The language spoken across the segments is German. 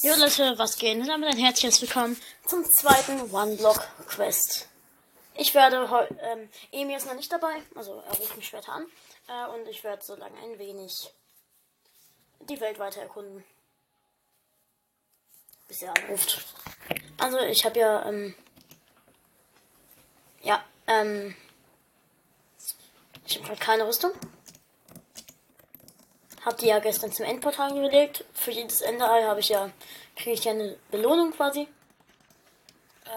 Jo Leute, was geht? Und damit ein herzliches Willkommen zum zweiten One-Block-Quest. Ich werde heute, ähm, Emil ist noch nicht dabei, also er ruft mich später an. Äh, und ich werde so lange ein wenig die Welt weiter erkunden. Bis er anruft. Also ich habe ja, ähm, ja, ähm, ich habe halt keine Rüstung. Hab die ja gestern zum Endportal gelegt. Für jedes Enderei habe ich ja, kriege ich ja eine Belohnung quasi.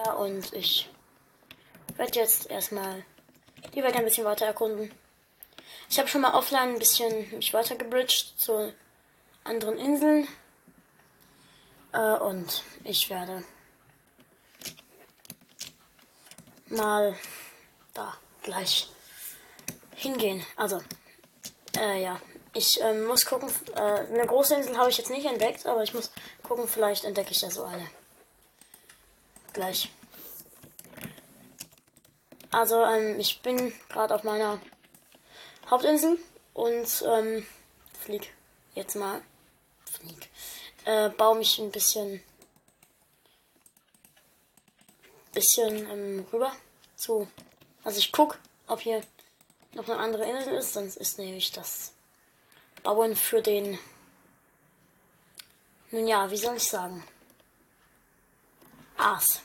Äh, und ich werde jetzt erstmal die Welt ein bisschen weiter erkunden. Ich habe schon mal offline ein bisschen mich weiter gebridged zu anderen Inseln. Äh, und ich werde mal da gleich hingehen. Also, äh, ja, ich ähm, muss gucken, äh, eine große Insel habe ich jetzt nicht entdeckt, aber ich muss gucken, vielleicht entdecke ich ja so eine. Gleich. Also, ähm, ich bin gerade auf meiner Hauptinsel und ähm, flieg jetzt mal. Flieg. Äh, baue mich ein bisschen. bisschen ähm, rüber zu. Also, ich guck, ob hier noch eine andere Insel ist, sonst ist nämlich das bauen für den. Nun ja, wie soll ich sagen? Aas.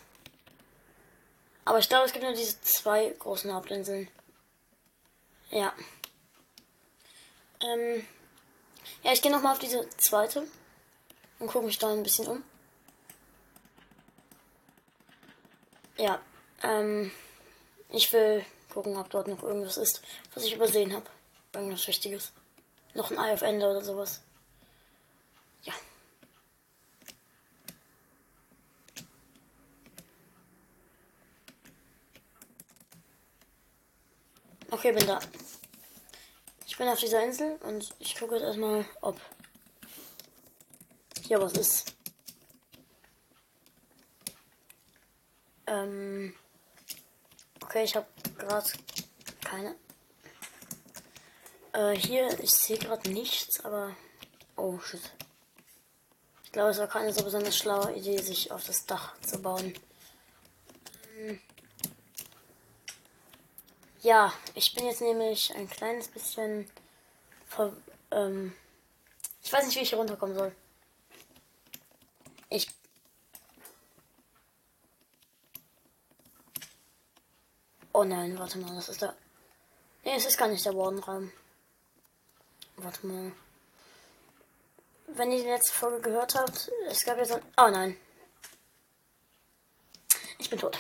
Aber ich glaube, es gibt nur diese zwei großen Hauptinseln. Ja. Ähm. Ja, ich gehe nochmal auf diese zweite und gucke mich da ein bisschen um. Ja. Ähm. Ich will gucken, ob dort noch irgendwas ist, was ich übersehen habe. Irgendwas Wichtiges. Noch ein Eye of Ende oder sowas. Ja. Okay, bin da. Ich bin auf dieser Insel und ich gucke jetzt erstmal, ob hier was ist. Ähm. Okay, ich habe gerade keine äh, hier, ich sehe gerade nichts, aber. Oh, shit. Ich glaube, es war keine so besonders schlaue Idee, sich auf das Dach zu bauen. Ähm ja, ich bin jetzt nämlich ein kleines bisschen. Ver ähm ich weiß nicht, wie ich hier runterkommen soll. Ich. Oh nein, warte mal, das ist da. Nee, es ist gar nicht der Wardenraum. Warte mal. Wenn ihr die letzte Folge gehört habt, es gab ja so. Oh nein. Ich bin tot.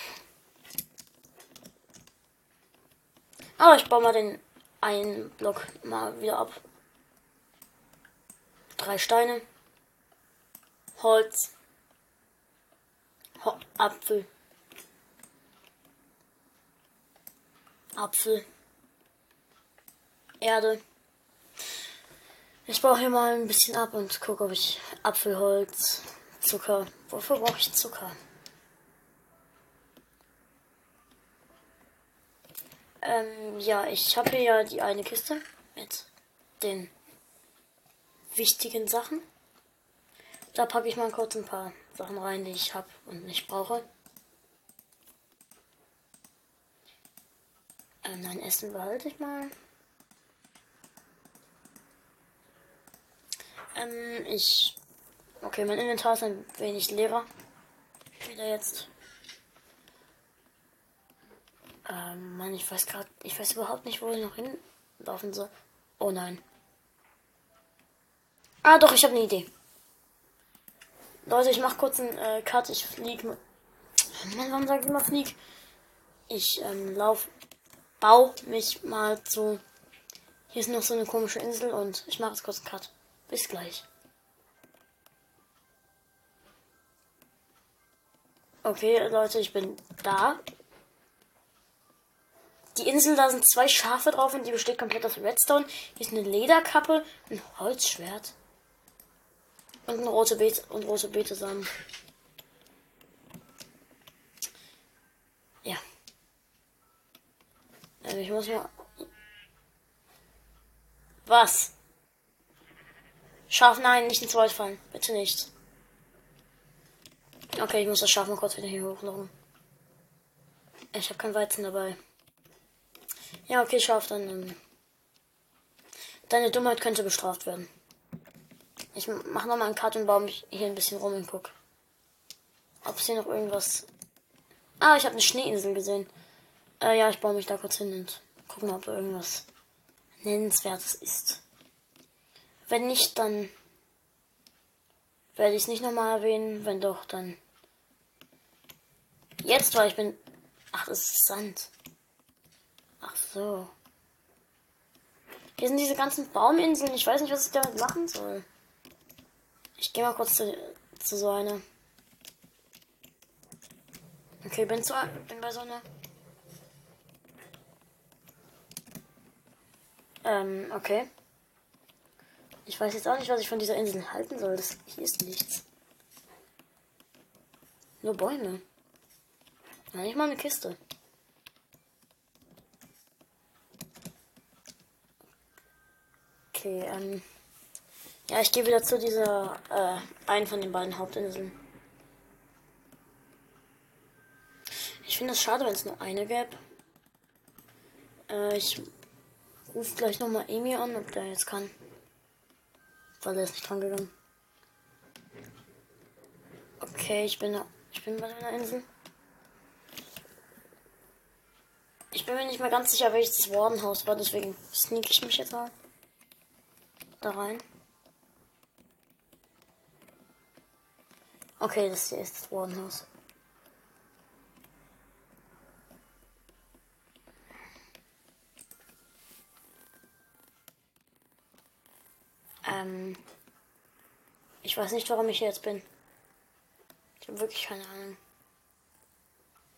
Aber ich baue mal den einen Block mal wieder ab. Drei Steine. Holz. Ho Apfel. Apfel. Erde. Ich baue hier mal ein bisschen ab und gucke, ob ich Apfelholz, Zucker. Wofür brauche ich Zucker? Ähm, ja, ich habe hier ja die eine Kiste mit den wichtigen Sachen. Da packe ich mal kurz ein paar Sachen rein, die ich habe und nicht brauche. Ähm, mein Essen behalte ich mal. Ähm, ich. Okay, mein Inventar ist ein wenig leerer. Wieder jetzt. Ähm, Mann, ich weiß gerade. Ich weiß überhaupt nicht, wo ich noch hinlaufen soll. Oh nein. Ah, doch, ich habe eine Idee. Leute, ich mach kurz einen äh, Cut. Ich flieg. Mann, warum sag ich immer flieg? Ich ähm, lauf. Bau mich mal zu. Hier ist noch so eine komische Insel und ich mache jetzt kurz einen Cut. Bis gleich. Okay, Leute, ich bin da. Die Insel, da sind zwei Schafe drauf und die besteht komplett aus Redstone. Hier ist eine Lederkappe, ein Holzschwert und ein rote Beete und rote Beetesamen. Ja. Also ich muss mal. Was? Schaf, nein, nicht ins Wald fallen. Bitte nicht. Okay, ich muss das schaffen, kurz wieder hier hochlaufen. Ich habe kein Weizen dabei. Ja, okay, schaff dann. Ähm, deine Dummheit könnte bestraft werden. Ich mach nochmal einen Cut und baue mich hier ein bisschen rum und guck. Ob es hier noch irgendwas. Ah, ich habe eine Schneeinsel gesehen. Äh, ja, ich baue mich da kurz hin und gucken, ob irgendwas Nennenswertes ist. Wenn nicht, dann werde ich es nicht nochmal erwähnen. Wenn doch, dann. Jetzt, weil ich bin. Ach, das ist Sand. Ach so. Hier sind diese ganzen Bauminseln. Ich weiß nicht, was ich damit machen soll. Ich gehe mal kurz zu, zu so einer. Okay, bin, zu, bin bei so einer. Ähm, okay. Ich weiß jetzt auch nicht, was ich von dieser Insel halten soll. Das, hier ist nichts. Nur Bäume. Ja, nicht mal eine Kiste. Okay, ähm. Ja, ich gehe wieder zu dieser, äh, einen von den beiden Hauptinseln. Ich finde es schade, wenn es nur eine gäbe. Äh, ich rufe gleich nochmal Emi an, ob der jetzt kann. Weil er ist nicht dran gegangen. Okay, ich bin, ich bin bei einer Insel. Ich bin mir nicht mehr ganz sicher, welches das Wardenhaus war, deswegen sneak ich mich jetzt mal da rein. Okay, das hier ist das Wardenhaus. Ähm, ich weiß nicht, warum ich hier jetzt bin. Ich habe wirklich keine Ahnung.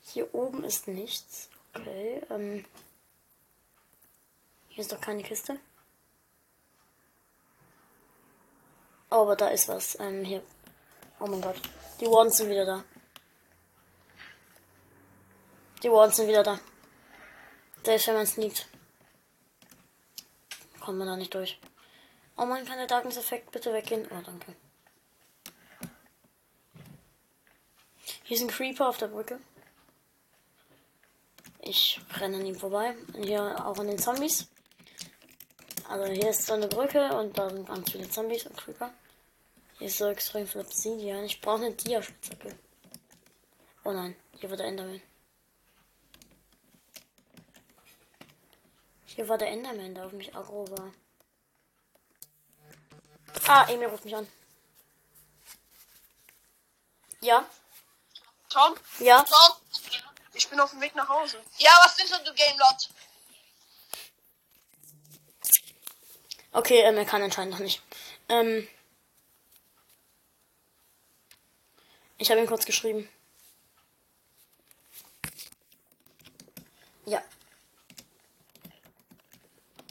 Hier oben ist nichts. Okay, ähm. Hier ist doch keine Kiste. Oh, aber da ist was. Ähm, hier. Oh mein Gott. Die Wardens sind wieder da. Die Wardens sind wieder da. Selbst wenn man sneakt. Kommt man da nicht durch. Oh man kann der Darkness-Effekt bitte weggehen? Oh, danke. Hier ist ein Creeper auf der Brücke. Ich renne an ihm vorbei. Hier auch an den Zombies. Also hier ist so eine Brücke und da sind ganz viele Zombies und Creeper. Hier ist so extrem viel Obsidian. Ich brauche eine Dia-Spitzhacke. Oh nein, hier war der Enderman. Hier war der Enderman, der auf mich aggro war. Ah, Emil ruft mich an. Ja? Tom? Ja? Tom? Ich bin auf dem Weg nach Hause. Ja, was sind denn du Gamelot? Okay, ähm, er kann anscheinend noch nicht. Ähm, ich habe ihm kurz geschrieben. Ja.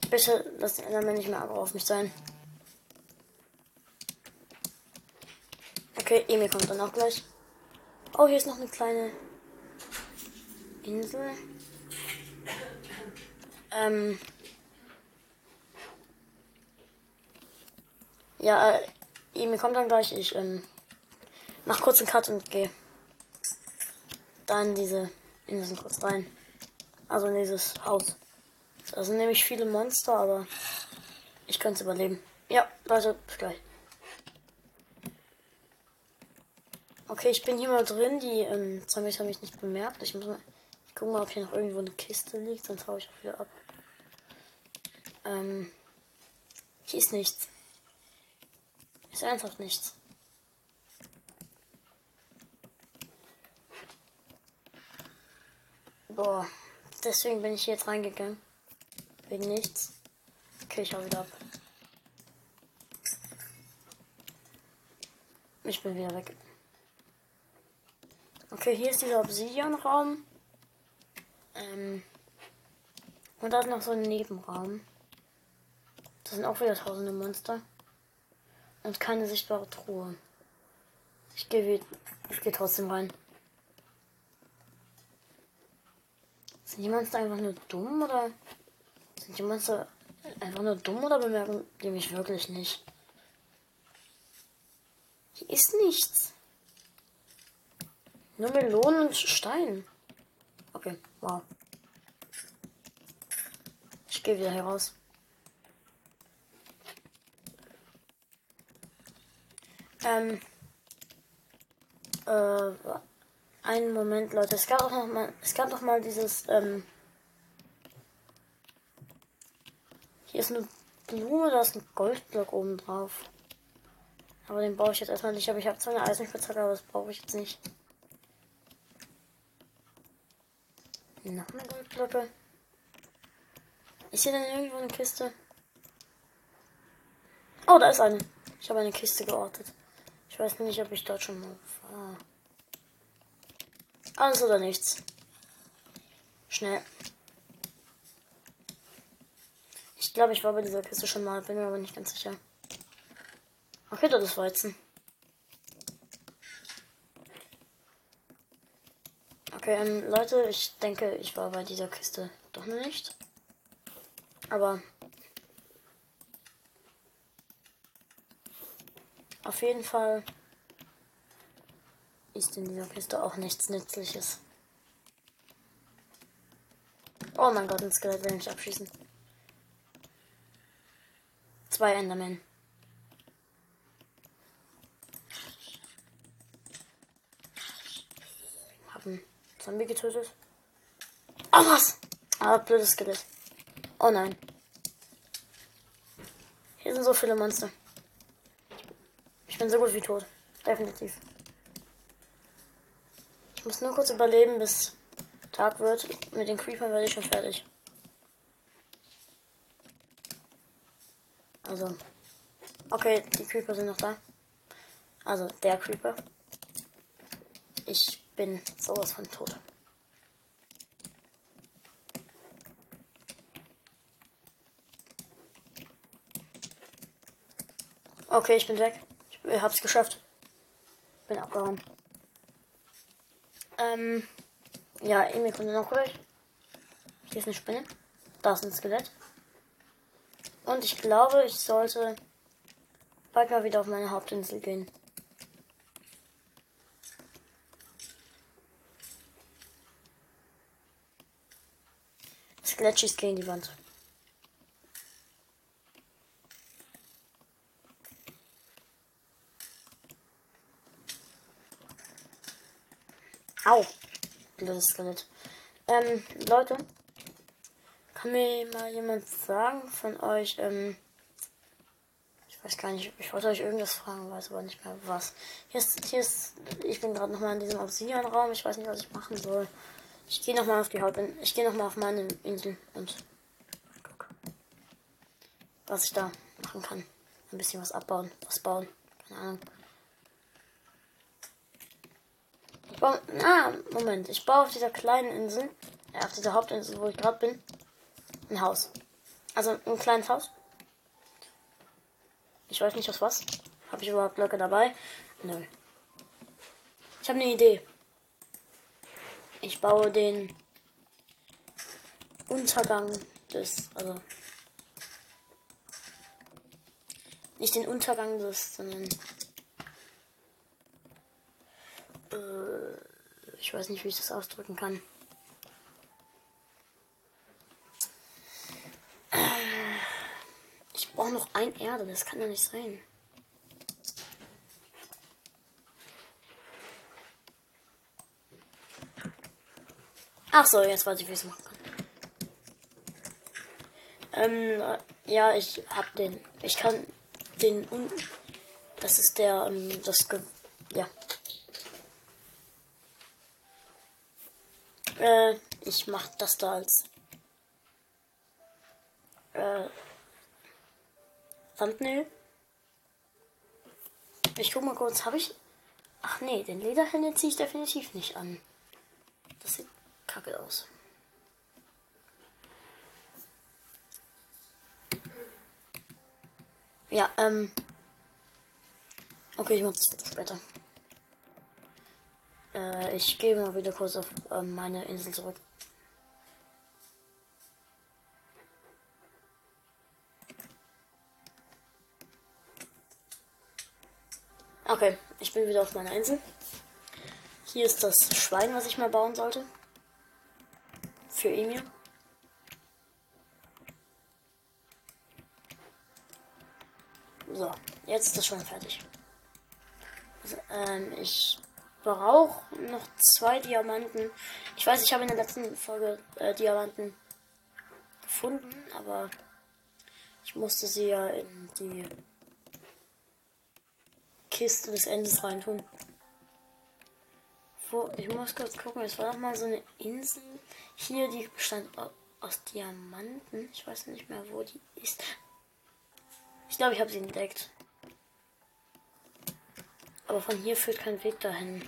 Bitte lass den Enderman nicht mehr auf mich sein. Okay, Emil kommt dann auch gleich. Oh, hier ist noch eine kleine Insel. Ähm. Ja, äh, Emil kommt dann gleich. Ich ähm, mach kurz einen Cut und gehe dann diese Inseln kurz rein. Also in dieses Haus. Da sind nämlich viele Monster, aber ich könnte es überleben. Ja, Leute, bis gleich. Okay, ich bin hier mal drin. Die ähm, Zombies haben mich nicht bemerkt. Ich muss mal ich gucken mal, ob hier noch irgendwo eine Kiste liegt, sonst hau ich auch wieder ab. Ähm, hier ist nichts. Ist einfach nichts. Boah, deswegen bin ich hier jetzt reingegangen. Wegen nichts. Okay, ich hau wieder ab. Ich bin wieder weg. Okay, hier ist dieser Obsidian-Raum. Ähm, und da ist noch so ein Nebenraum. Das sind auch wieder tausende Monster. Und keine sichtbare Truhe. Ich gehe ich gehe trotzdem rein. Sind die Monster einfach nur dumm oder sind die Monster einfach nur dumm oder bemerken die mich wirklich nicht? Hier ist nichts. Nur Melonen und Stein. Okay, wow. Ich gehe wieder heraus. Ähm. Äh, einen Moment, Leute. Es gab auch noch mal, es gab noch mal dieses, ähm. Hier ist eine Blume, da ist ein Goldblock oben drauf. Aber den baue ich jetzt erstmal nicht. Aber ich habe zwar eine Eisenspitzhacke, aber das brauche ich jetzt nicht. Noch eine Goldblöcke. Ist hier denn irgendwo eine Kiste? Oh, da ist eine. Ich habe eine Kiste geortet. Ich weiß nicht, ob ich dort schon mal war. Alles oder nichts. Schnell. Ich glaube, ich war bei dieser Kiste schon mal, bin mir aber nicht ganz sicher. Okay, das ist Weizen. Okay, ähm, Leute, ich denke, ich war bei dieser Kiste doch noch nicht. Aber auf jeden Fall ist in dieser Kiste auch nichts Nützliches. Oh mein Gott, ein Skelett will mich abschießen. Zwei Endermen. Haben Zombie getötet. Oh was! Ah, blödes Skelett. Oh nein. Hier sind so viele Monster. Ich bin so gut wie tot. Definitiv. Ich muss nur kurz überleben, bis Tag wird. Mit den Creepern werde ich schon fertig. Also. Okay, die Creeper sind noch da. Also, der Creeper. Ich bin sowas von tot. Okay, ich bin weg. Ich hab's geschafft. Bin abgehauen. Ähm, ja, Emil kommt noch gleich. Hier ist eine Spinne. Da ist ein Skelett. Und ich glaube, ich sollte bald mal wieder auf meine Hauptinsel gehen. Skelett schießt gegen die Wand. Au. Blödes Skelett. Ähm, Leute. Kann mir mal jemand sagen von euch, ähm, ich weiß gar nicht, ich wollte euch irgendwas fragen, weiß aber nicht mehr was. Hier ist, hier ist, ich bin gerade nochmal in diesem Obsidian-Raum, ich weiß nicht, was ich machen soll. Ich gehe nochmal auf die Haut, ich gehe nochmal auf meine Insel und guck, was ich da machen kann. Ein bisschen was abbauen, was bauen, keine Ahnung. baue. Ah, Moment. Ich baue auf dieser kleinen Insel, äh, auf dieser Hauptinsel, wo ich gerade bin, ein Haus. Also ein kleines Haus. Ich weiß nicht aus was. Habe ich überhaupt Blöcke dabei? Nö. Ich habe eine Idee. Ich baue den Untergang des, also nicht den Untergang des, sondern äh, ich weiß nicht, wie ich das ausdrücken kann. Äh, ich brauche noch ein Erde, das kann ja nicht sein. Ach so, jetzt weiß ich, wie ich es machen kann. Ähm, ja, ich hab den. Ich kann den. Das ist der. Ähm, das. Ja, Äh, ich mach das da als äh, Thumbnail. Ich guck mal kurz, habe ich. Ach nee, den Lederhände ziehe ich definitiv nicht an. Das sieht kacke aus. Ja, ähm. Okay, ich mach das später. Äh, ich gehe mal wieder kurz auf äh, meine Insel zurück. Okay, ich bin wieder auf meiner Insel. Hier ist das Schwein, was ich mal bauen sollte. Für Emir. So, jetzt ist das Schwein fertig. Also, ähm, ich brauche noch zwei Diamanten. Ich weiß, ich habe in der letzten Folge äh, Diamanten gefunden, aber ich musste sie ja in die Kiste des Endes reintun. Wo, ich muss kurz gucken, es war doch mal so eine Insel hier, die bestand aus Diamanten. Ich weiß nicht mehr, wo die ist. Ich glaube, ich habe sie entdeckt. Aber von hier führt kein Weg dahin.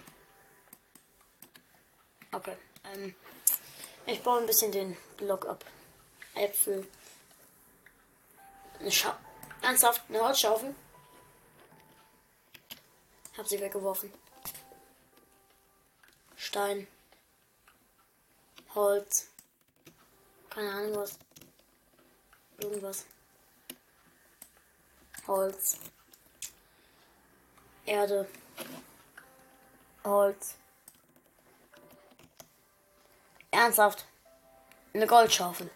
Okay. Ähm, ich baue ein bisschen den Block ab. Äpfel. Eine Scha Ernsthaft? Eine Holzschaufel? Hab sie weggeworfen. Stein. Holz. Keine Ahnung was. Irgendwas. Holz. Erde. Holz. Ernsthaft. Eine Goldschaufel.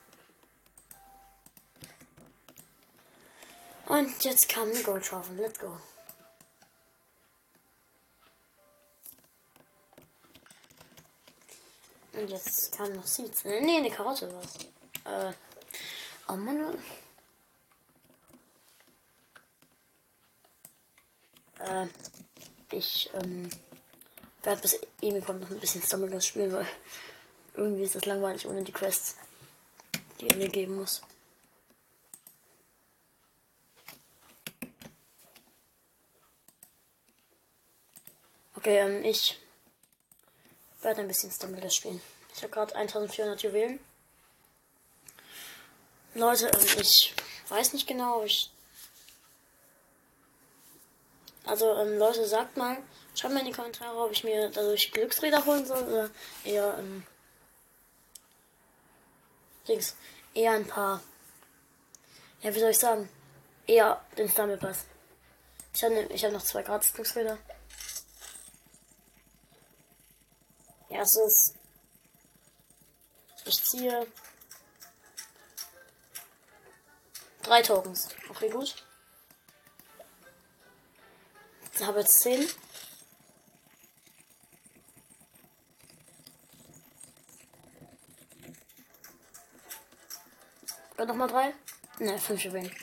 Und jetzt kam eine Goldschaufel. Let's go. Und jetzt kam noch Seeds. Nee, nee, eine Karotte was. Äh. Oh Mann. Äh. Ich, ähm. werde bis Emi kommt noch ein bisschen Stumbleguns spielen, weil irgendwie ist das langweilig ohne die Quests, die er mir geben muss. Okay, ähm, ich werde ein bisschen Stumbleguns spielen. Ich habe gerade 1400 Juwelen. Leute, ähm, ich weiß nicht genau, ob ich. Also, ähm, Leute, sagt mal, schreibt mal in die Kommentare, ob ich mir dadurch Glücksräder holen soll oder eher, ähm, Dings, eher ein paar. Ja, wie soll ich sagen? Eher den Stumblepass. Ich habe ich hab noch zwei gratis Glücksräder. Erstes. Ich ziehe. Drei Tokens. Okay, gut. Ich habe jetzt zehn. Oder nochmal drei? Ne, fünf Juwelen.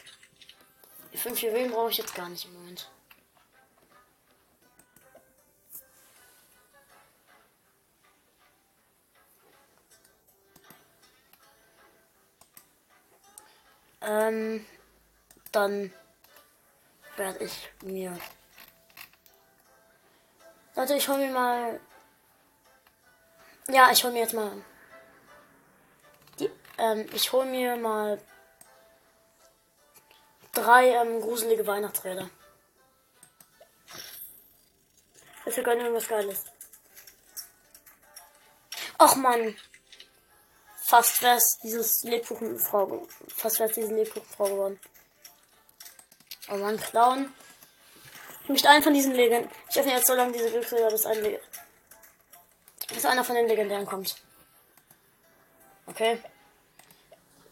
Fünf Juwelen brauche ich jetzt gar nicht im Moment. Ähm, dann werde ich mir. Leute, ich hole mir mal. Ja, ich hole mir jetzt mal. Die, ähm, ich hole mir mal drei ähm, gruselige Weihnachtsräder. Das ist ja irgendwas Geiles. Och man. Fast wäre es dieses Lebkuchenfrau. Fast wäre es diese Lebkuchenfrau geworden. Oh man, Clown. Nicht einen von diesen Legenden. Ich öffne jetzt so lange diese Glücksräder, bis, ein Le bis einer von den Legendären kommt. Okay.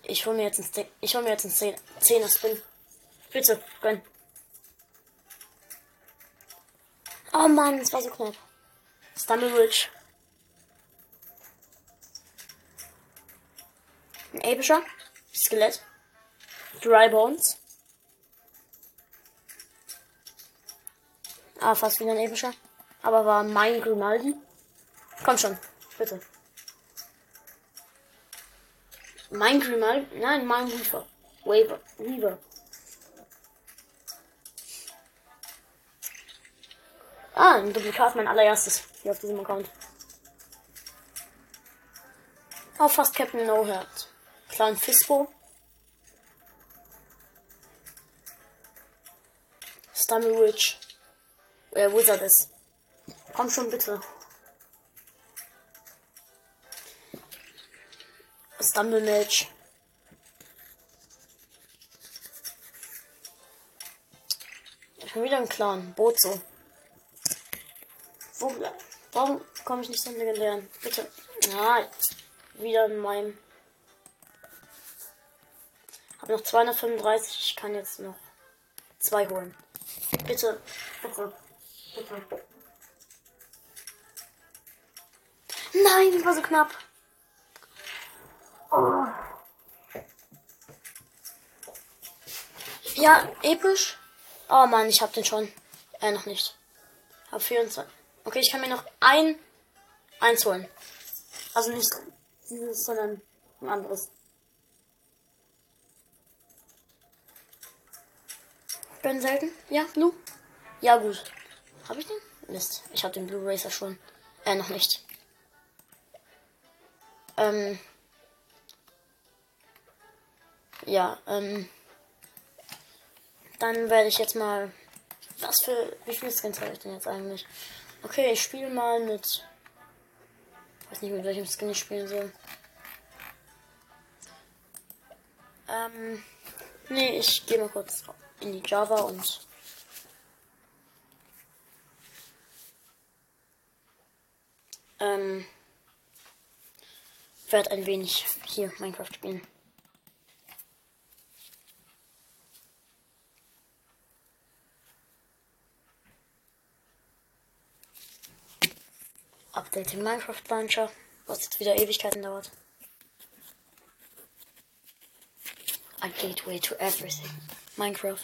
Ich hole mir jetzt ein ich hole mir jetzt einen 10er Spin. Bitte, gönn. Oh Mann, das war so knapp. Stumble Ridge. Epischer. Skelett. Dry Bones. Ah, fast wieder ein epischer. Aber war mein Grimaldi. Komm schon, bitte. Mein Grimaldi? Nein, mein Weaver. Waver. Weaver. Ah, ein Duplikat, mein allererstes hier auf diesem Account. Oh, fast Captain No Heart. Clan Fispo. Stummy Witch. Äh, Wizard ist. Komm schon bitte. Stumble Mage. Schon wieder ein Clan. Bozo. Warum komme ich nicht zum legendären? Bitte. Ja, wieder in meinem. Hab noch 235. Ich kann jetzt noch zwei holen. Bitte. Bitte. Bitte. Nein, war so knapp. Oh. Ja, episch. Oh Mann, ich hab den schon. Äh, noch nicht. Hab 24. Okay, ich kann mir noch ein eins holen. Also nicht dieses, sondern ein anderes. Bin selten? Ja, Blue? Ja, gut. Hab ich den? Mist. Ich hab den Blue Racer schon. Äh, noch nicht. Ähm. Ja, ähm. Dann werde ich jetzt mal. Was für. Wie viele Skins habe ich denn jetzt eigentlich? Okay, ich spiele mal mit. Ich weiß nicht, mit welchem Skin ich spielen soll. Ähm. Nee, ich gehe mal kurz in die Java und. Ähm. Werde ein wenig hier Minecraft spielen. Update den Minecraft Launcher, was jetzt wieder Ewigkeiten dauert. A gateway to everything. Minecraft.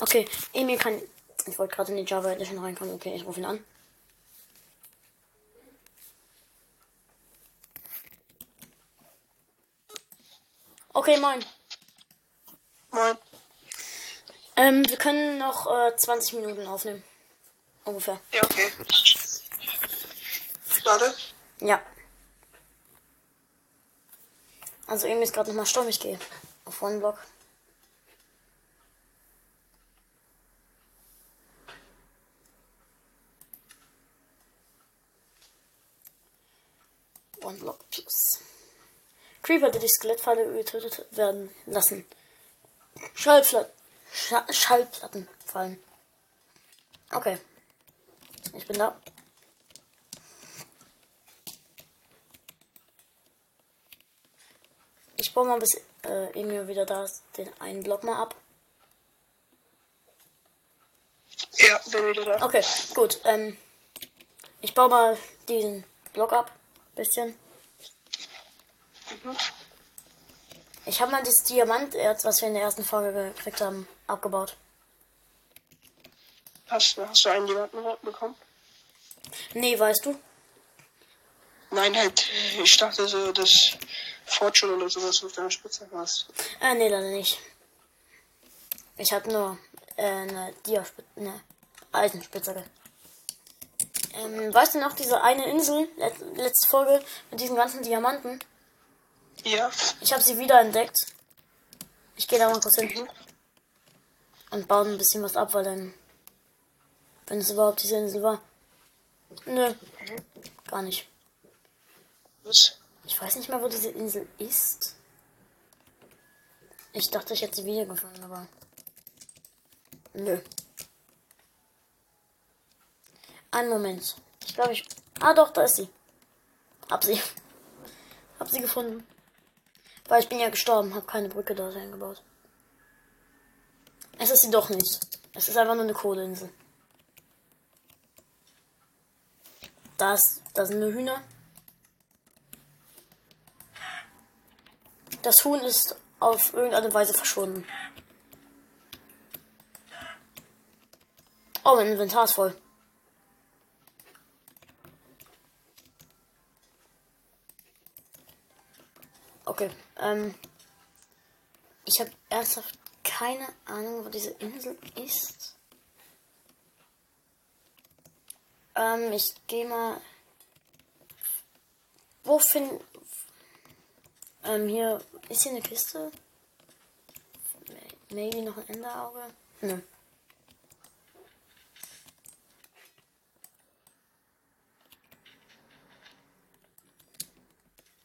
Okay, Emil kann. Ich wollte gerade in die Java Edition reinkommen. Okay, ich rufe ihn an. Okay, moin. Moin. Ähm, wir können noch äh, 20 Minuten aufnehmen. Ungefähr. Ja, okay. Warte. Ja. Also irgendwie ist gerade nochmal Sturm. Ich gehe auf One Block. One Block Plus. Creeper, der die Skelettpfeile getötet werden lassen. Schallplatten. Scha Schallplatten fallen. Okay. Ich bin da. Ich baue mal bis äh, Emil wieder da ist, den einen Block mal ab. Ja, bin wieder da. Okay, gut. Ähm, ich baue mal diesen Block ab. Bisschen. Mhm. Ich habe mal dieses Diamanterz, was wir in der ersten Folge gekriegt haben, abgebaut. Hast, hast du einen Diamanten bekommen? Nee, weißt du? Nein, halt. Ich dachte so, dass Fortune oder sowas auf deiner Spitze hast. Äh, nee, leider nicht. Ich hatte nur äh, eine Diaspitze, eine Eisenspitzhacke. Ähm, weißt du noch, diese eine Insel, let letzte Folge, mit diesen ganzen Diamanten? Ja. Ich habe sie wieder entdeckt. Ich gehe da mal kurz hin. Und baue ein bisschen was ab, weil dann. Wenn es überhaupt diese Insel war. Nö. Gar nicht. Was? Ich weiß nicht mal, wo diese Insel ist. Ich dachte, ich hätte sie wiedergefunden, aber. Nö. Einen Moment. Ich glaube, ich. Ah, doch, da ist sie. Hab sie. Hab sie gefunden. Weil ich bin ja gestorben, hab keine Brücke da eingebaut. Es ist sie doch nicht. Es ist einfach nur eine Kohleinsel. Da ist, da sind nur Hühner. Das Huhn ist auf irgendeine Weise verschwunden. Oh, mein Inventar ist voll. Okay, ähm. Ich habe ernsthaft keine Ahnung, wo diese Insel ist. Ähm, ich gehe mal. Wo finden. Ähm, hier. Ist hier eine Kiste? Maybe noch ein Enderauge? Nö.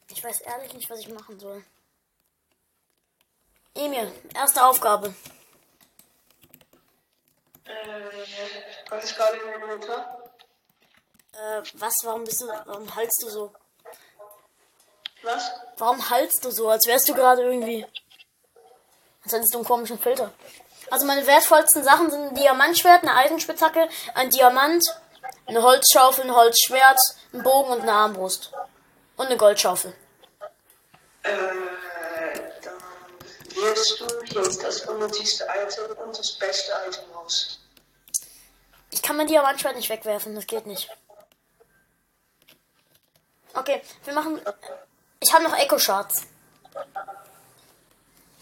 Ich weiß ehrlich nicht, was ich machen soll. Emil, erste Aufgabe. Äh, was ist gerade im Inventar? Äh, was? Warum bist du. Warum haltst du so? Was? Warum haltst du so, als wärst du gerade irgendwie. Als hättest du einen komischen Filter. Also meine wertvollsten Sachen sind ein Diamantschwert, eine Eisenspitzhacke, ein Diamant, eine Holzschaufel, ein Holzschwert, ein Bogen und eine Armbrust. Und eine Goldschaufel. Äh, dann wählst du jetzt das unnötigste Item und das beste Item aus. Ich kann mein Diamantschwert nicht wegwerfen, das geht nicht. Okay, wir machen. Ich habe noch Echo Shards.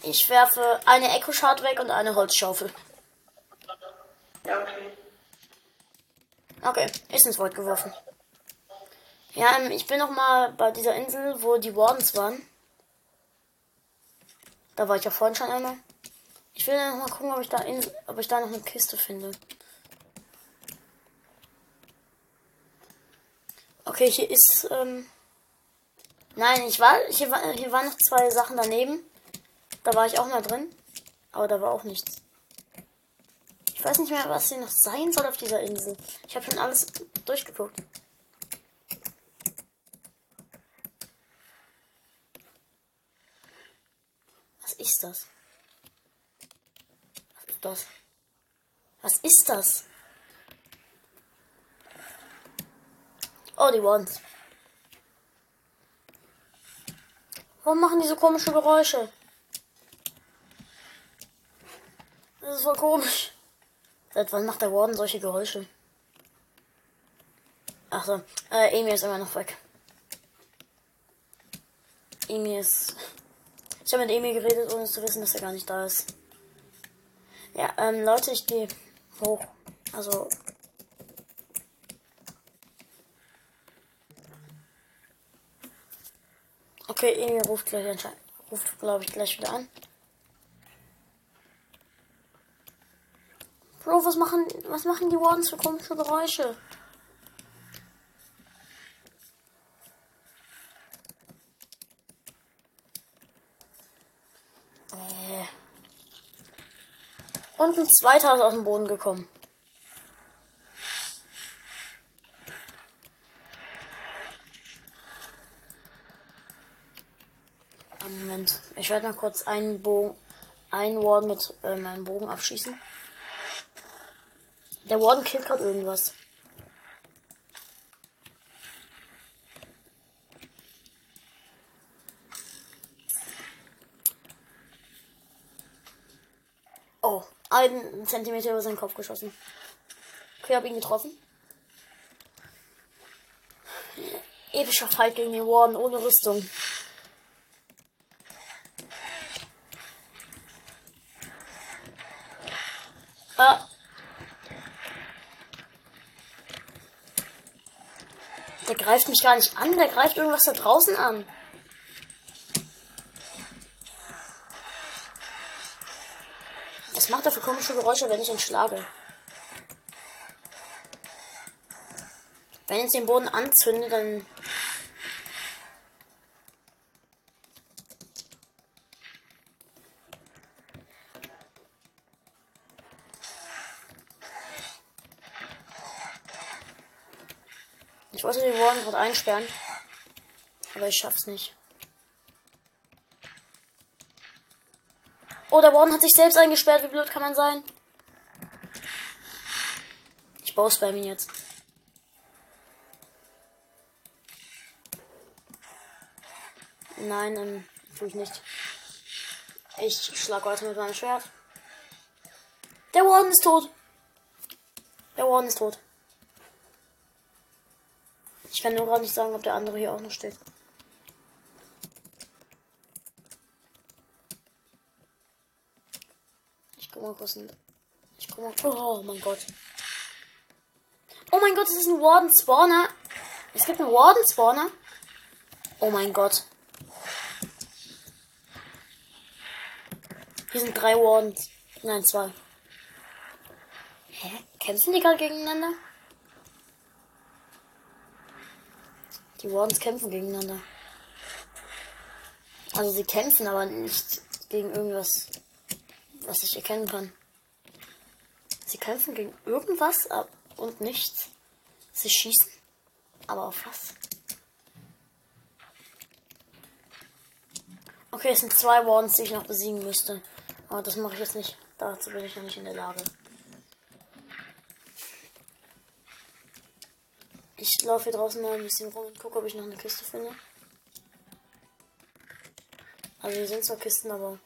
Ich werfe eine Echo Shard weg und eine Holzschaufel. Ja, okay. Okay, ist ins Void geworfen. Ja, ähm, ich bin noch mal bei dieser Insel, wo die Wardens waren. Da war ich ja vorhin schon einmal. Ich will noch mal gucken, ob ich da, in, ob ich da noch eine Kiste finde. Okay, hier ist. Ähm Nein, ich war hier, war. hier waren noch zwei Sachen daneben. Da war ich auch mal drin. Aber da war auch nichts. Ich weiß nicht mehr, was hier noch sein soll auf dieser Insel. Ich habe schon alles durchgeguckt. Ist das? Was ist das? Was ist das? Oh, die Wands. Warum machen die so komische Geräusche? Das ist voll komisch. Seit wann macht der Warden solche Geräusche? Achso, äh, Amy ist immer noch weg. Amy ist. Ich habe mit Amy geredet, ohne zu wissen, dass er gar nicht da ist. Ja, ähm, Leute, ich gehe hoch. Also. Okay, Amy ruft gleich anscheinend. Ruft, glaube ich, gleich wieder an. Bro, was machen, was machen die Wardens für komische Geräusche? Und ein zweiter ist aus dem Boden gekommen. Moment. Ich werde mal kurz einen Bogen, einen Warden mit äh, meinem Bogen abschießen. Der Warden killt gerade irgendwas. Oh, einen Zentimeter über seinen Kopf geschossen. Okay, hab ihn getroffen. Epischer Fight gegen den Warden ohne Rüstung. Ah. Der greift mich gar nicht an, der greift irgendwas da draußen an. Für komische Geräusche, wenn ich ihn schlage? Wenn ich den Boden anzünde, dann. Ich wollte den Warden gerade einsperren. Aber ich schaff's nicht. Oh, der Warden hat sich selbst eingesperrt. Wie blöd kann man sein? Ich baue bei mir jetzt. Nein, ähm, tue ich nicht. Ich schlag heute mit meinem Schwert. Der Warden ist tot. Der Warden ist tot. Ich kann nur gerade nicht sagen, ob der andere hier auch noch steht. Mal kurz. Ich mal. Oh mein Gott. Oh mein Gott, es ist ein Warden Spawner. Es gibt einen Warden Spawner. Oh mein Gott. Hier sind drei Wardens. Nein, zwei. Hä? Kämpfen die gerade gegeneinander? Die Wardens kämpfen gegeneinander. Also sie kämpfen, aber nicht gegen irgendwas, was ich erkennen kann. Sie kämpfen gegen irgendwas und nichts. Sie schießen. Aber auf was? Okay, es sind zwei Wardens, die ich noch besiegen müsste. Aber das mache ich jetzt nicht. Dazu bin ich noch nicht in der Lage. Ich laufe hier draußen mal ein bisschen rum und gucke, ob ich noch eine Kiste finde. Also hier sind zwar Kisten, aber.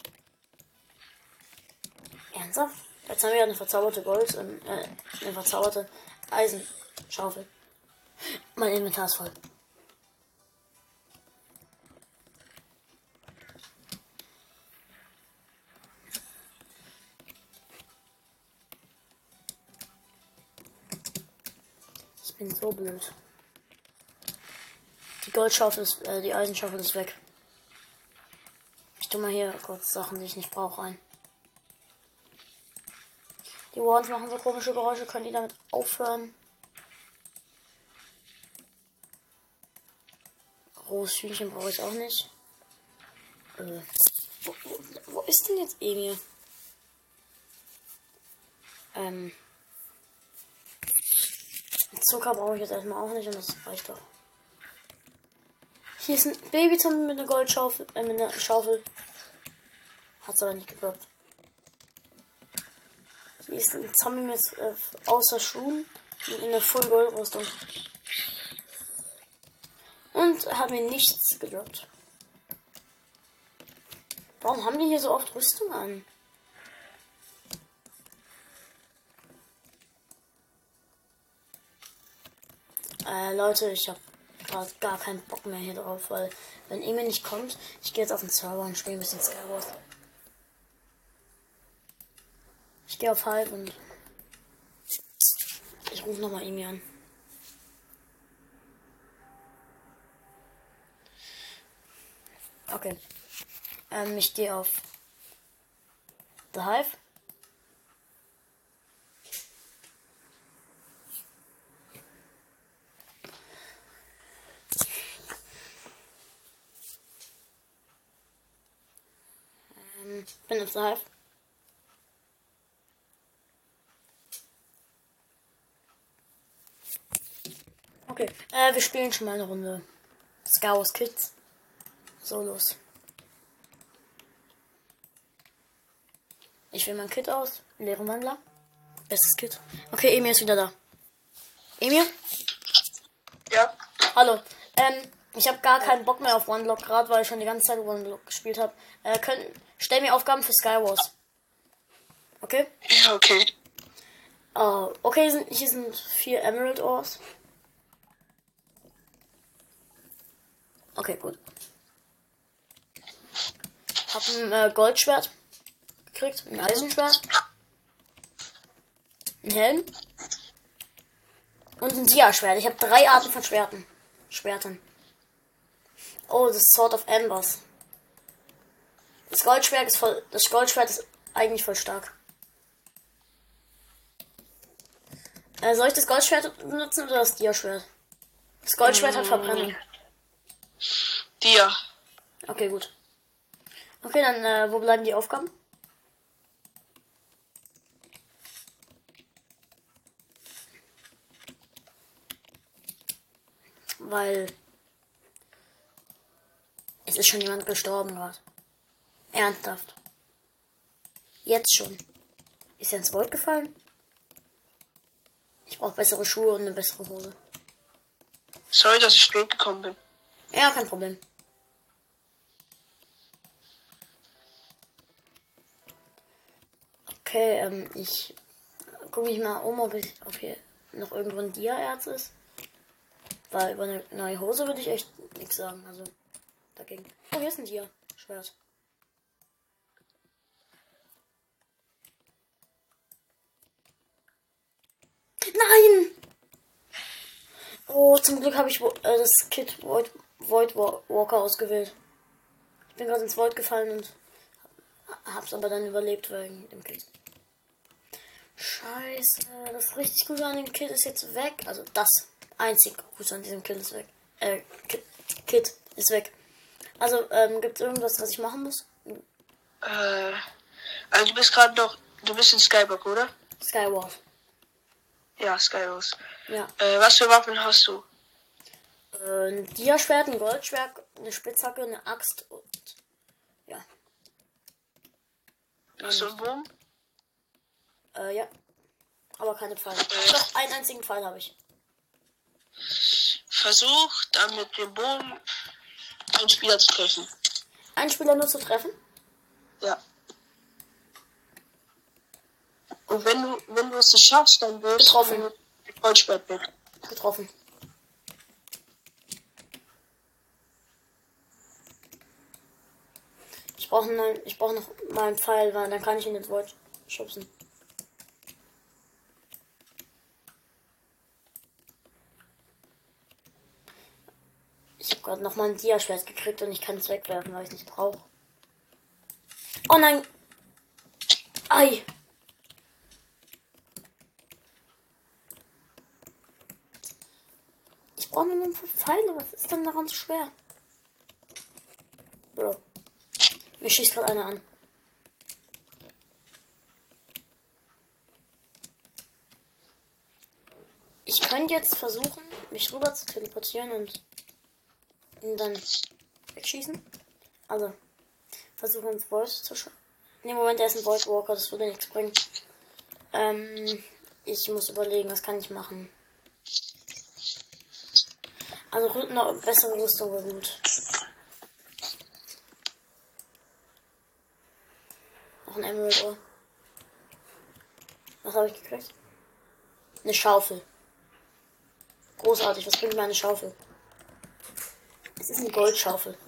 Ernsthaft? Jetzt haben wir eine verzauberte Gold und äh, eine verzauberte Eisenschaufel. Mein Inventar ist voll. Ich bin so blöd. Die Goldschaufel ist, äh, die Eisenschaufel ist weg. Ich tu mal hier kurz Sachen, die ich nicht brauche, rein. Die Wardens machen so komische Geräusche, können die damit aufhören? Rohes Hühnchen brauche ich auch nicht. Äh, wo, wo, wo ist denn jetzt Emil? Ähm. Zucker brauche ich jetzt erstmal auch nicht und das reicht doch. Hier ist ein Babyzombie mit einer Goldschaufel, äh, mit einer Schaufel. Hat's aber nicht gedroppt. Hier ist ein Zombie mit äh, außer Schuhen und in der Full Gold Rüstung. Und hat mir nichts gedroppt. Warum haben die hier so oft Rüstung an? Äh, Leute, ich habe gerade gar keinen Bock mehr hier drauf, weil wenn Emil nicht kommt, ich gehe jetzt auf den Server und spiele ein bisschen Skywars. Gehe auf halb und ich rufe nochmal Emil an. Okay. Ähm, ich gehe auf The Hive. Ähm, bin auf The Hive. Okay, äh, wir spielen schon mal eine Runde. Star Wars Kids. So los. Ich wähle mein Kit aus. Leeren Wandler. Bestes Kit. Okay, Emil ist wieder da. Emil? Ja. Hallo. Ähm, ich habe gar keinen Bock mehr auf OneBlock, gerade weil ich schon die ganze Zeit OneBlock gespielt habe. Äh, können, stell mir Aufgaben für Skywars. Okay? Ja, okay. Oh, okay, sind, hier sind vier Emerald Ores. Okay, gut. Hab ein äh, Goldschwert gekriegt, ein Eisenschwert, ein Helm und ein Dia-Schwert. Ich habe drei Arten von Schwerten. Schwertern. Oh, das Sword of Embers. Das Goldschwert ist voll. Das Goldschwert ist eigentlich voll stark. Äh, soll ich das Goldschwert benutzen oder das Dia-Schwert? Das Goldschwert hat Verbrennung. Dir. Okay, gut. Okay, dann äh, wo bleiben die Aufgaben? Weil es ist schon jemand gestorben gerade. Ernsthaft. Jetzt schon. Ist er ins Wald gefallen? Ich brauche bessere Schuhe und eine bessere Hose. Sorry, dass ich spät gekommen bin. Ja, kein Problem. Okay, ähm, ich gucke mich mal um, ob, ich, ob hier noch irgendwo ein Dia-Erz ist. Weil über eine neue Hose würde ich echt nichts sagen. Also dagegen. Oh, hier ist ein Dia-Schwert. Nein! Oh, zum Glück habe ich äh, das Kit Void, Void Wa- Walker ausgewählt. Ich bin gerade ins Void gefallen und hab's aber dann überlebt wegen dem Kit. Scheiße, das richtig Gute an dem Kit ist jetzt weg. Also das einzig Gute an diesem Kit ist weg. Äh, Kit, ist weg. Also, ähm, gibt es irgendwas, was ich machen muss? Äh, also du bist gerade noch, du bist in Skyblock, oder? Skywars. Ja, Skywars. Ja. Äh, was für Waffen hast du? Äh, ein Diaschwert, ein Goldschwert, eine Spitzhacke, eine Axt und ja. Hast du einen Bogen? Äh, ja. Aber keine Pfeile. Doch, einen einzigen Pfeil habe ich. Versuch dann mit dem Bogen einen Spieler zu treffen. Einen Spieler nur zu treffen? Ja. Und wenn du, wenn du es nicht schaffst, dann wirst Getroffen. du Goldschwert weg. Getroffen. Brauche ich brauche noch mal einen Pfeil, weil dann kann ich ihn ins Void schubsen. Ich habe gerade noch mal ein Diaschwert gekriegt und ich kann es wegwerfen, weil ich es nicht brauche. Oh nein! Ei! Ich brauche nur noch Pfeile. Was ist denn daran so schwer? Bro. Mir schießt gerade einer an. Ich könnte jetzt versuchen, mich rüber zu teleportieren und ihn dann wegschießen. Also, versuchen ins Void zu schauen. Ne, Moment, er ist ein Void Walker, das würde nichts bringen. Ähm, ich muss überlegen, was kann ich machen. Also eine bessere Rüstung wäre gut. Noch ein Emerald Ore. Was habe ich gekriegt? Eine Schaufel. Großartig, was bringt mir eine Schaufel? Es ist eine Goldschaufel.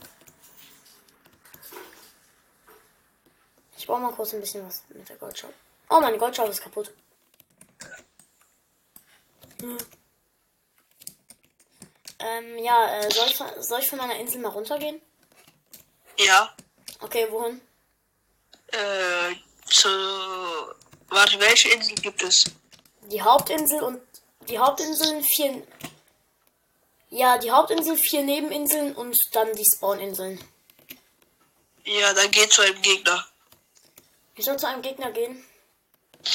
Ich brauche mal kurz ein bisschen was mit der Goldschaufel. Oh, meine Goldschaufel ist kaputt. Hm. Ähm, ja, äh, soll, ich, von- soll ich von meiner Insel mal runtergehen? Ja. Okay, wohin? Äh, zu. Warte, welche Insel gibt es? Die Hauptinsel und die Hauptinseln vier. Ja, die Hauptinsel, vier Nebeninseln und dann die Spawninseln. Ja, dann geh zu einem Gegner. Ich soll zu einem Gegner gehen.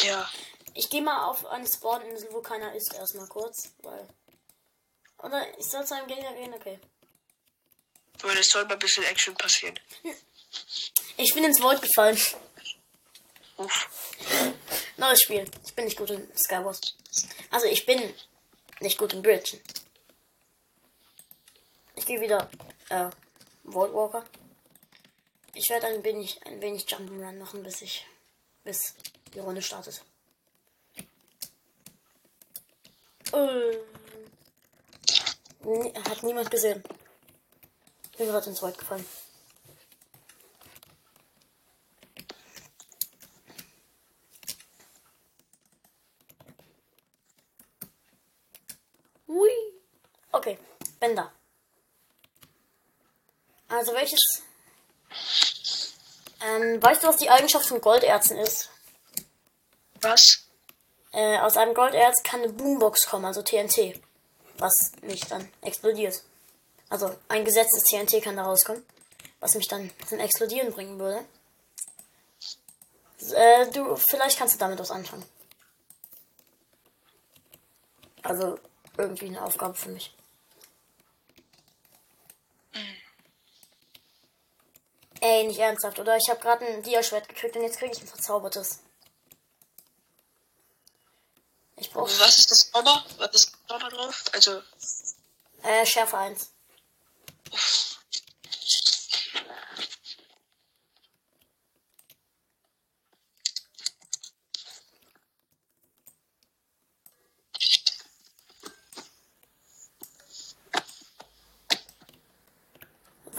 Ja. Ich gehe mal auf eine Spawninsel, wo keiner ist, erstmal kurz, weil. Oder ich soll zu einem Gegner gehen, okay. Weil es soll mal ein bisschen Action passieren. Ich bin ins Void gefallen. Neues Spiel. Ich bin nicht gut in Skywars. Also ich bin nicht gut in Bridgen. Ich gehe wieder äh, Void Walker. Ich werde ein wenig ein wenig Jump'n'Run machen, bis ich bis die Runde startet. Äh, hat niemand gesehen. Ich bin gerade ins Void gefallen. Hui. Okay, bin da. Also welches... Ähm, weißt du, was die Eigenschaft von Golderzen ist? Was? Äh, aus einem Golderz kann eine Boombox kommen, also TNT. Was mich dann explodiert. Also ein gesetztes TNT kann da rauskommen. Was mich dann zum Explodieren bringen würde. Äh, du, vielleicht kannst du damit was anfangen. Also irgendwie eine Aufgabe für mich. Ey, nicht ernsthaft, oder? Ich habe gerade ein Diaschwert gekriegt und jetzt kriege ich ein verzaubertes. Ich brauche was ist das Zauber? Was ist das Zauber drauf? Also, äh, Schärfe 1.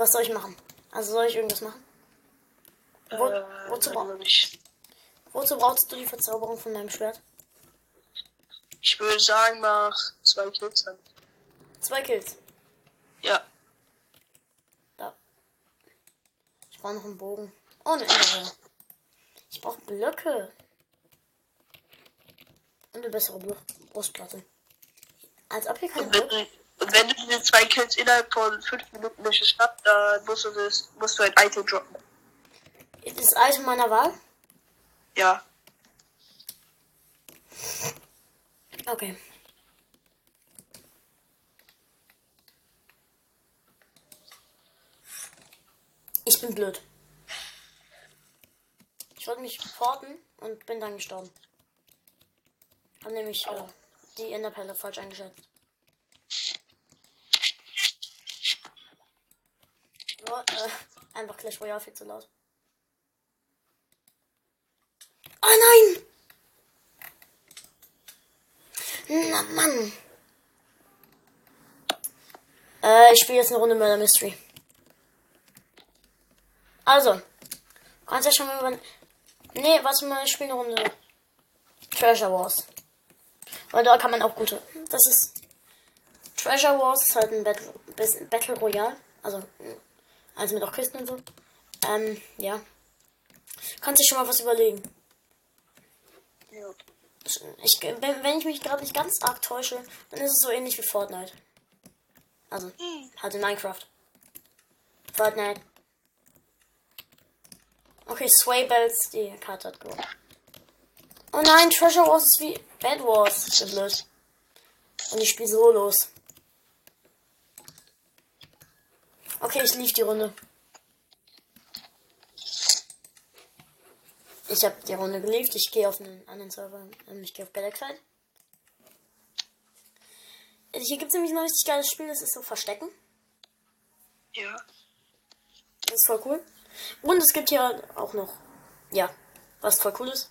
Was soll ich machen? Also soll ich irgendwas machen? Wo, äh, wozu, bra wozu brauchst du die Verzauberung von deinem Schwert? Ich würde sagen, mach zwei Kills dann. Zwei Kills. Ja. Da. Ich brauche noch einen Bogen. Oh, Enderrolle. Ich brauche Blöcke. Und eine bessere Bru- Brustplatte. Als ob hier keine Blöcke... Und wenn du diese zwei Kills innerhalb von fünf Minuten nicht geschafft, dann musst du, das, musst du ein Item droppen. Ist das Item meiner Wahl? Ja. Okay. Ich bin blöd. Ich wollte mich porten und bin dann gestorben. Hab nämlich äh, die Enderperle falsch eingeschätzt. Äh, einfach Clash Royale viel zu laut. Oh nein! Na Mann. Äh, ich spiele jetzt eine Runde Murder Mystery. Also. Kannst ja schon mal über. Nee, warte mal, ich spiele eine Runde Treasure Wars. Weil da kann man auch gute. Das ist. Treasure Wars ist halt ein Battle, Battle Royale. Also. Also mit auch Kisten und so. Ähm, ja. Kannst dich schon mal was überlegen. Ja. Ich, wenn, wenn ich mich gerade nicht ganz arg täusche, dann ist es so ähnlich wie Fortnite. Also, halt in Minecraft. Fortnite. Okay, Sway Bells, die Karte hat gewonnen. Oh nein, Treasure Wars ist wie Bad Wars. Das ist blöd. Und ich spiele Solos. Okay, ich lief die Runde. Ich habe die Runde geliefert. Ich gehe auf einen anderen Server. Ich gehe auf Galaxide. Hier gibt es nämlich ein richtig geiles Spiel. Das ist so Verstecken. Ja. Das ist voll cool. Und es gibt hier auch noch, ja, was voll cool ist.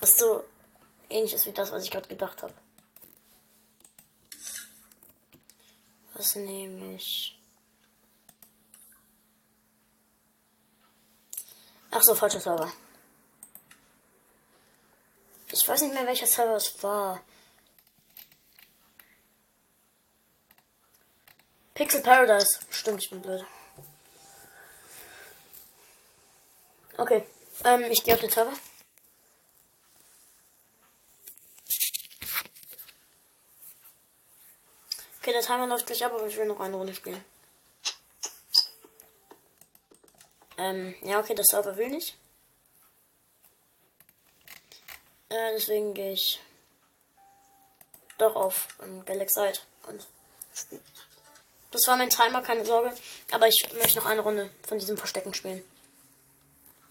Was so ähnlich ist wie das, was ich gerade gedacht habe. Was nehme ich? Ach so, falscher Server. Ich weiß nicht mehr, welcher Server es war. Pixel Paradise. Stimmt, ich bin blöd. Okay. Ähm, ich gehe auf den Server. Okay, der Timer läuft gleich ab, aber ich will noch eine Runde spielen. Ähm, ja, okay, der Server will nicht. Äh, deswegen gehe ich doch auf ähm, Galaxide und. Das war mein Timer, keine Sorge. Aber ich möchte noch eine Runde von diesem Verstecken spielen.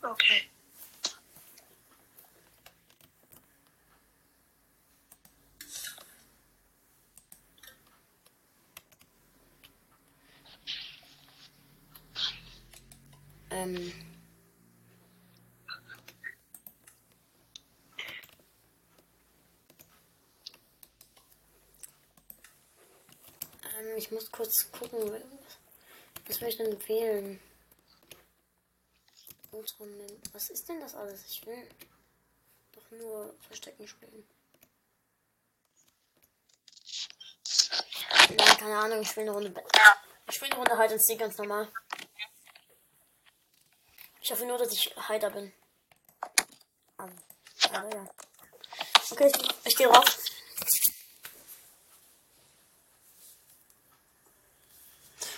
Okay. Ähm. Ähm, ich muss kurz gucken. Was will ich denn wählen? Ultraman. Was ist denn das alles? Ich will doch nur Verstecken spielen. Nein, keine Ahnung, ich will eine Runde. Ich will eine Runde halt ins ganz normal. Ich hoffe nur, dass ich heiter bin. Ah, ja. Okay, ich, gehe rauf.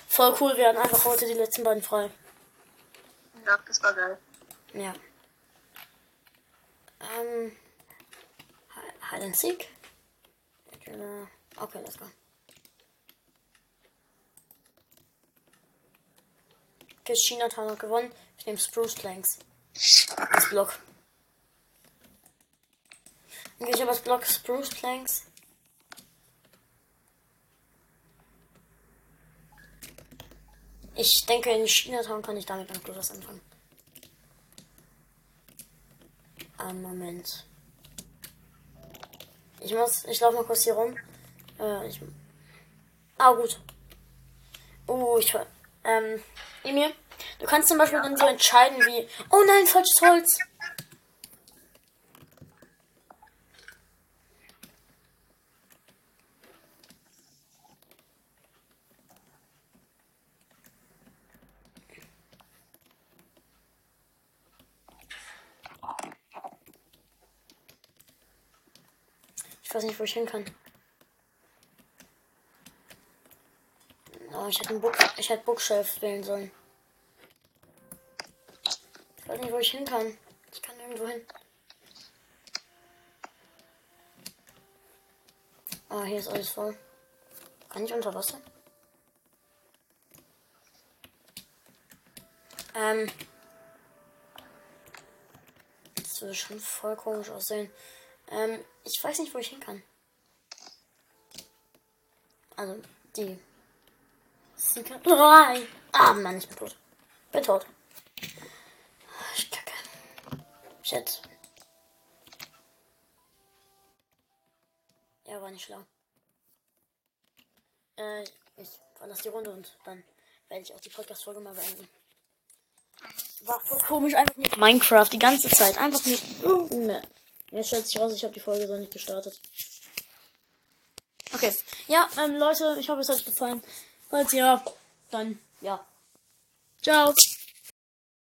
Voll cool, wir hatten einfach heute die letzten beiden frei. Ja, das war geil. Ja. Ähm. Hi- Hide and Seek. Okay, let's go. Okay, Chinatown hat gewonnen. Ich nehme Spruce Planks. Das Block. Ich habe das Block Spruce Planks. Ich denke, in Chinatown kann ich damit ganz gut was anfangen. Einen Moment. Ich muss, ich laufe mal kurz hier rum. Äh, ich, ah, gut. Oh, ich, ähm, Emil, du kannst zum Beispiel dann so entscheiden wie, oh nein, falsches Holz. Ich weiß nicht, wo ich hin kann. Oh, ich hätte, einen Book, ich hätte Bookshelf wählen sollen. Wo ich hin kann. Ich kann nirgendwo hin. Ah, hier ist alles voll. Kann ich unter Wasser? Ähm. Das würde schon voll komisch aussehen. Ähm, ich weiß nicht, wo ich hin kann. Also, die. Nein! Ah, Mann, ich bin tot. Bin tot. Ah, Kacke. Shit. Ja, war nicht schlau. Äh, ich verlasse die Runde und dann werde ich auch die Podcast-Folge mal beenden. War voll komisch, einfach mit Minecraft die ganze Zeit. Einfach mit. Ne. Jetzt stellt sich raus, ich habe die Folge so nicht gestartet. Okay. Ja, ähm, Leute, ich hoffe, es hat euch gefallen. Falls ja, dann ja. Ciao.